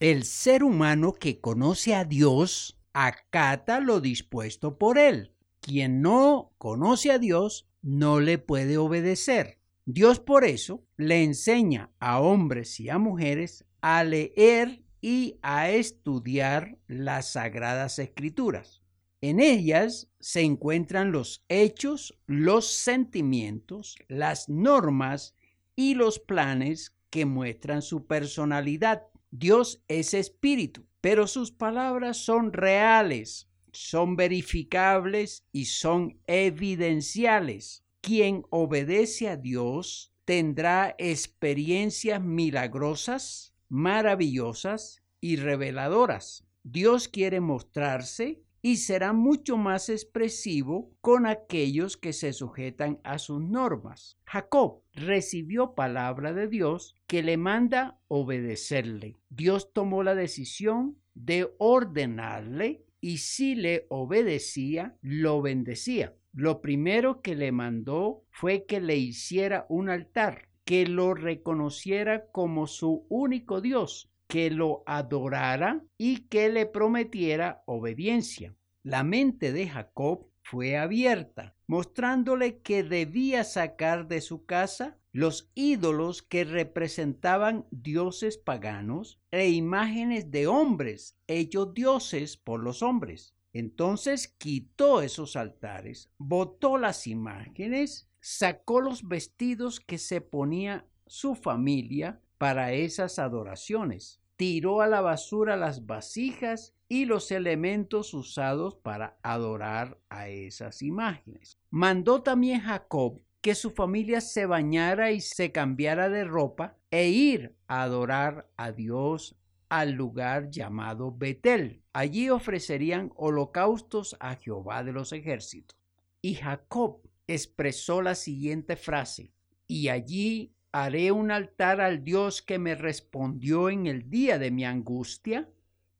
El ser humano que conoce a Dios acata lo dispuesto por él. Quien no conoce a Dios no le puede obedecer. Dios por eso le enseña a hombres y a mujeres a leer y a estudiar las sagradas escrituras. En ellas se encuentran los hechos, los sentimientos, las normas y los planes que muestran su personalidad. Dios es espíritu, pero sus palabras son reales, son verificables y son evidenciales. Quien obedece a Dios tendrá experiencias milagrosas, maravillosas y reveladoras. Dios quiere mostrarse y será mucho más expresivo con aquellos que se sujetan a sus normas. Jacob recibió palabra de Dios que le manda obedecerle. Dios tomó la decisión de ordenarle y si le obedecía, lo bendecía. Lo primero que le mandó fue que le hiciera un altar, que lo reconociera como su único Dios que lo adorara y que le prometiera obediencia. La mente de Jacob fue abierta, mostrándole que debía sacar de su casa los ídolos que representaban dioses paganos e imágenes de hombres, hechos dioses por los hombres. Entonces quitó esos altares, botó las imágenes, sacó los vestidos que se ponía su familia para esas adoraciones. Tiró a la basura las vasijas y los elementos usados para adorar a esas imágenes. Mandó también Jacob que su familia se bañara y se cambiara de ropa e ir a adorar a Dios al lugar llamado Betel. Allí ofrecerían holocaustos a Jehová de los ejércitos. Y Jacob expresó la siguiente frase, y allí haré un altar al Dios que me respondió en el día de mi angustia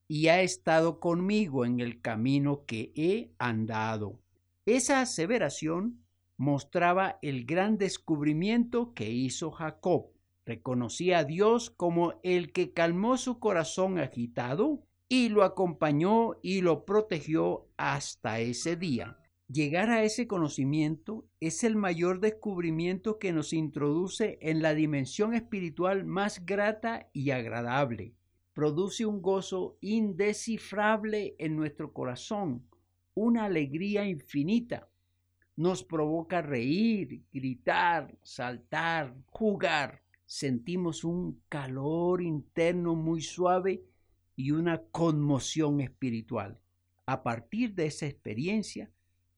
y ha estado conmigo en el camino que he andado. Esa aseveración mostraba el gran descubrimiento que hizo Jacob. Reconocía a Dios como el que calmó su corazón agitado y lo acompañó y lo protegió hasta ese día. Llegar a ese conocimiento es el mayor descubrimiento que nos introduce en la dimensión espiritual más grata y agradable. Produce un gozo indescifrable en nuestro corazón, una alegría infinita. Nos provoca reír, gritar, saltar, jugar. Sentimos un calor interno muy suave y una conmoción espiritual. A partir de esa experiencia,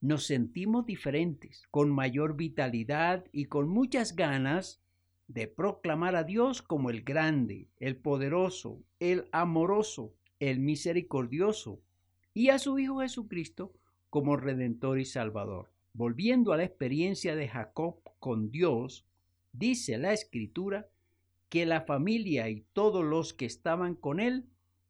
nos sentimos diferentes, con mayor vitalidad y con muchas ganas de proclamar a Dios como el grande, el poderoso, el amoroso, el misericordioso, y a su Hijo Jesucristo como Redentor y Salvador. Volviendo a la experiencia de Jacob con Dios, dice la Escritura que la familia y todos los que estaban con él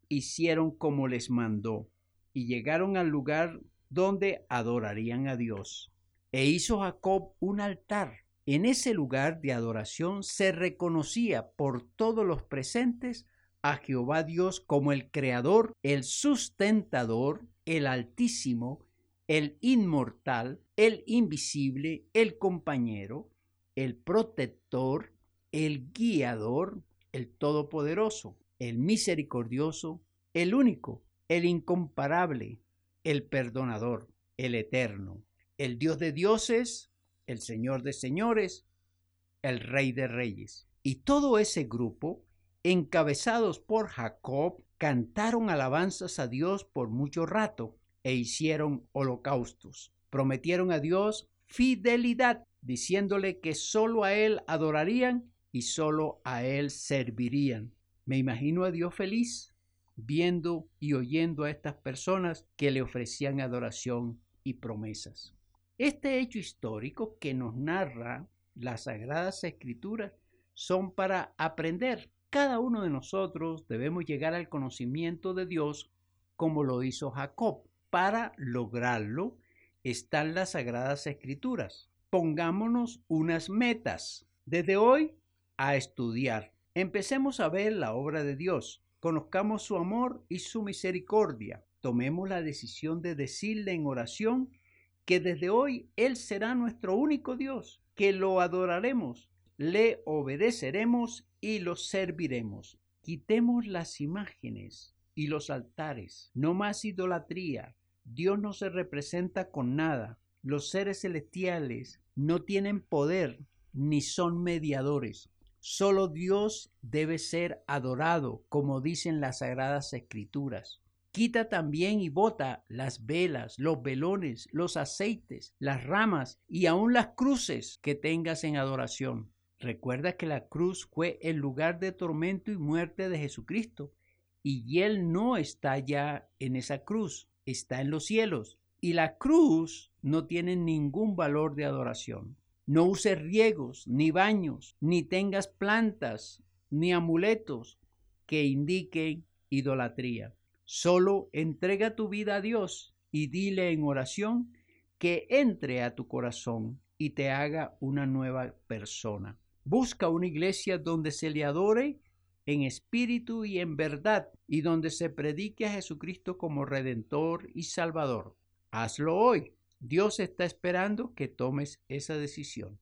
hicieron como les mandó y llegaron al lugar donde adorarían a Dios. E hizo Jacob un altar. En ese lugar de adoración se reconocía por todos los presentes a Jehová Dios como el Creador, el sustentador, el Altísimo, el inmortal, el invisible, el compañero, el protector, el guiador, el todopoderoso, el misericordioso, el único, el incomparable, el perdonador, el eterno, el Dios de dioses, el Señor de señores, el Rey de reyes. Y todo ese grupo, encabezados por Jacob, cantaron alabanzas a Dios por mucho rato e hicieron holocaustos. Prometieron a Dios fidelidad, diciéndole que sólo a Él adorarían y sólo a Él servirían. Me imagino a Dios feliz viendo y oyendo a estas personas que le ofrecían adoración y promesas. Este hecho histórico que nos narra las Sagradas Escrituras son para aprender. Cada uno de nosotros debemos llegar al conocimiento de Dios como lo hizo Jacob. Para lograrlo están las Sagradas Escrituras. Pongámonos unas metas. Desde hoy a estudiar. Empecemos a ver la obra de Dios conozcamos su amor y su misericordia. Tomemos la decisión de decirle en oración que desde hoy Él será nuestro único Dios, que lo adoraremos, le obedeceremos y lo serviremos. Quitemos las imágenes y los altares, no más idolatría. Dios no se representa con nada. Los seres celestiales no tienen poder ni son mediadores. Solo Dios debe ser adorado, como dicen las sagradas escrituras. Quita también y bota las velas, los velones, los aceites, las ramas y aun las cruces que tengas en adoración. Recuerda que la cruz fue el lugar de tormento y muerte de Jesucristo, y Él no está ya en esa cruz, está en los cielos. Y la cruz no tiene ningún valor de adoración. No uses riegos, ni baños, ni tengas plantas, ni amuletos que indiquen idolatría. Solo entrega tu vida a Dios y dile en oración que entre a tu corazón y te haga una nueva persona. Busca una iglesia donde se le adore en espíritu y en verdad y donde se predique a Jesucristo como Redentor y Salvador. Hazlo hoy. Dios está esperando que tomes esa decisión.